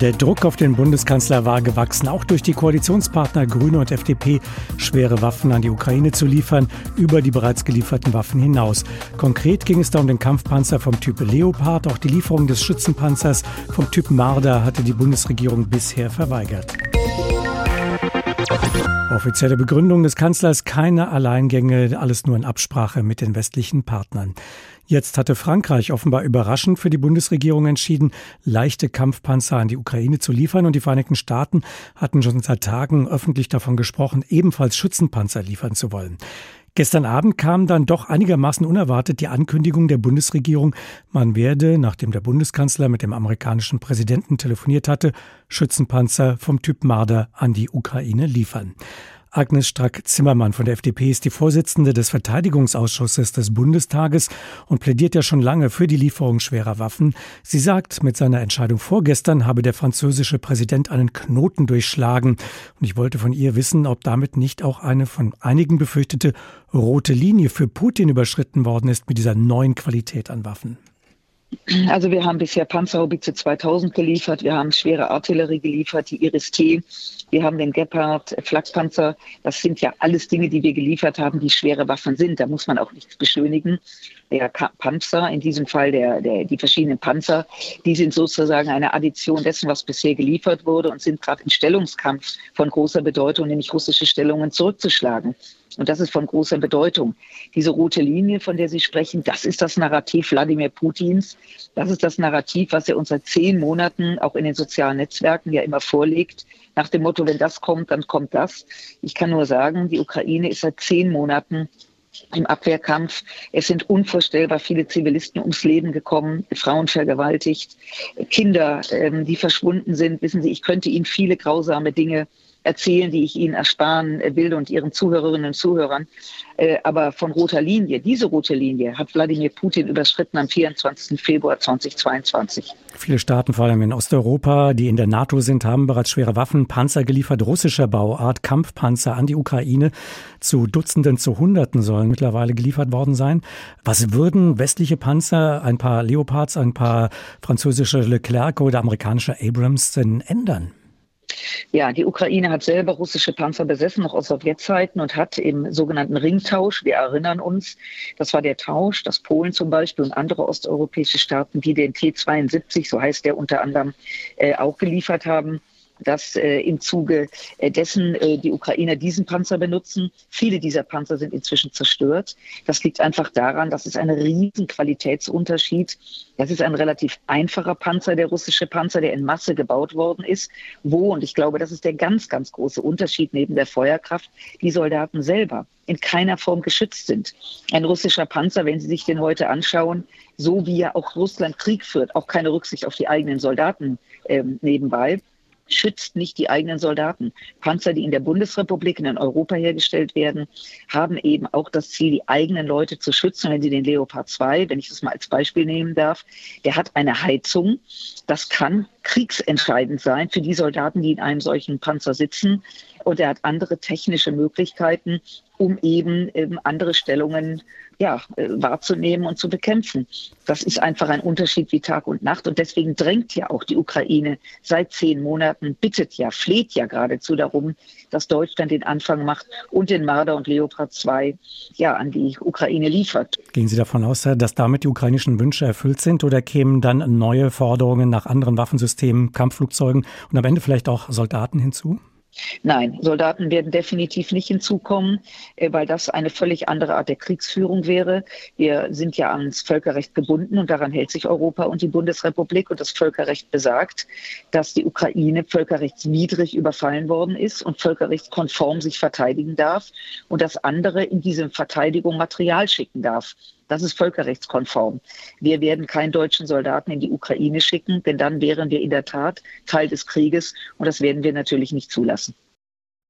Der Druck auf den Bundeskanzler war gewachsen, auch durch die Koalitionspartner Grüne und FDP, schwere Waffen an die Ukraine zu liefern, über die bereits gelieferten Waffen hinaus. Konkret ging es da um den Kampfpanzer vom Typ Leopard. Auch die Lieferung des Schützenpanzers vom Typ Marder hatte die Bundesregierung bisher verweigert. Offizielle Begründung des Kanzlers keine Alleingänge, alles nur in Absprache mit den westlichen Partnern. Jetzt hatte Frankreich offenbar überraschend für die Bundesregierung entschieden, leichte Kampfpanzer an die Ukraine zu liefern und die Vereinigten Staaten hatten schon seit Tagen öffentlich davon gesprochen, ebenfalls Schützenpanzer liefern zu wollen. Gestern Abend kam dann doch einigermaßen unerwartet die Ankündigung der Bundesregierung, man werde, nachdem der Bundeskanzler mit dem amerikanischen Präsidenten telefoniert hatte, Schützenpanzer vom Typ Marder an die Ukraine liefern. Agnes Strack-Zimmermann von der FDP ist die Vorsitzende des Verteidigungsausschusses des Bundestages und plädiert ja schon lange für die Lieferung schwerer Waffen. Sie sagt, mit seiner Entscheidung vorgestern habe der französische Präsident einen Knoten durchschlagen. Und ich wollte von ihr wissen, ob damit nicht auch eine von einigen befürchtete rote Linie für Putin überschritten worden ist mit dieser neuen Qualität an Waffen. Also wir haben bisher Panzerhaubitze 2000 geliefert, wir haben schwere Artillerie geliefert, die Iris-T, wir haben den Gepard, Flakpanzer. Das sind ja alles Dinge, die wir geliefert haben, die schwere Waffen sind. Da muss man auch nichts beschönigen. Der Panzer, in diesem Fall der, der, die verschiedenen Panzer, die sind sozusagen eine Addition dessen, was bisher geliefert wurde und sind gerade im Stellungskampf von großer Bedeutung, nämlich russische Stellungen zurückzuschlagen. Und das ist von großer Bedeutung. Diese rote Linie, von der Sie sprechen, das ist das Narrativ Wladimir Putins. Das ist das Narrativ, was er uns seit zehn Monaten auch in den sozialen Netzwerken ja immer vorlegt. Nach dem Motto, wenn das kommt, dann kommt das. Ich kann nur sagen, die Ukraine ist seit zehn Monaten im Abwehrkampf. Es sind unvorstellbar viele Zivilisten ums Leben gekommen, Frauen vergewaltigt, Kinder, ähm, die verschwunden sind. Wissen Sie, ich könnte Ihnen viele grausame Dinge erzählen, die ich Ihnen ersparen will und Ihren Zuhörerinnen und Zuhörern. Äh, aber von roter Linie, diese rote Linie hat Wladimir Putin überschritten am 24. Februar 2022. Viele Staaten, vor allem in Osteuropa, die in der NATO sind, haben bereits schwere Waffen, Panzer geliefert, russischer Bauart, Kampfpanzer an die Ukraine. Zu Dutzenden, zu Hunderten sollen mittlerweile geliefert worden sein. Was würden westliche Panzer, ein paar Leopards, ein paar französische Leclerc oder amerikanische Abrams denn ändern? Ja, die Ukraine hat selber russische Panzer besessen, noch aus Sowjetzeiten, und hat im sogenannten Ringtausch, wir erinnern uns, das war der Tausch, dass Polen zum Beispiel und andere osteuropäische Staaten, die den T-72, so heißt der unter anderem, äh, auch geliefert haben, dass äh, im Zuge äh, dessen äh, die Ukrainer diesen Panzer benutzen. Viele dieser Panzer sind inzwischen zerstört. Das liegt einfach daran, dass es ein riesen Qualitätsunterschied. Das ist ein relativ einfacher Panzer, der russische Panzer, der in Masse gebaut worden ist, wo, und ich glaube, das ist der ganz, ganz große Unterschied neben der Feuerkraft, die Soldaten selber in keiner Form geschützt sind. Ein russischer Panzer, wenn Sie sich den heute anschauen, so wie ja auch Russland Krieg führt, auch keine Rücksicht auf die eigenen Soldaten ähm, nebenbei, schützt nicht die eigenen Soldaten. Panzer, die in der Bundesrepublik, in Europa hergestellt werden, haben eben auch das Ziel, die eigenen Leute zu schützen. Wenn Sie den Leopard 2, wenn ich das mal als Beispiel nehmen darf, der hat eine Heizung. Das kann kriegsentscheidend sein für die Soldaten, die in einem solchen Panzer sitzen. Und er hat andere technische Möglichkeiten, um eben, eben ähm, andere Stellungen ja, äh, wahrzunehmen und zu bekämpfen. Das ist einfach ein Unterschied wie Tag und Nacht. Und deswegen drängt ja auch die Ukraine seit zehn Monaten, bittet ja, fleht ja geradezu darum, dass Deutschland den Anfang macht und den Marder und Leopard 2 ja, an die Ukraine liefert. Gehen Sie davon aus, dass damit die ukrainischen Wünsche erfüllt sind oder kämen dann neue Forderungen nach anderen Waffensystemen, Kampfflugzeugen und am Ende vielleicht auch Soldaten hinzu? Nein, Soldaten werden definitiv nicht hinzukommen, äh, weil das eine völlig andere Art der Kriegsführung wäre. Wir sind ja ans Völkerrecht gebunden und daran hält sich Europa und die Bundesrepublik. Und das Völkerrecht besagt, dass die Ukraine völkerrechtswidrig überfallen worden ist und völkerrechtskonform sich verteidigen darf und dass andere in diese Verteidigung Material schicken darf. Das ist völkerrechtskonform. Wir werden keinen deutschen Soldaten in die Ukraine schicken, denn dann wären wir in der Tat Teil des Krieges und das werden wir natürlich nicht zulassen.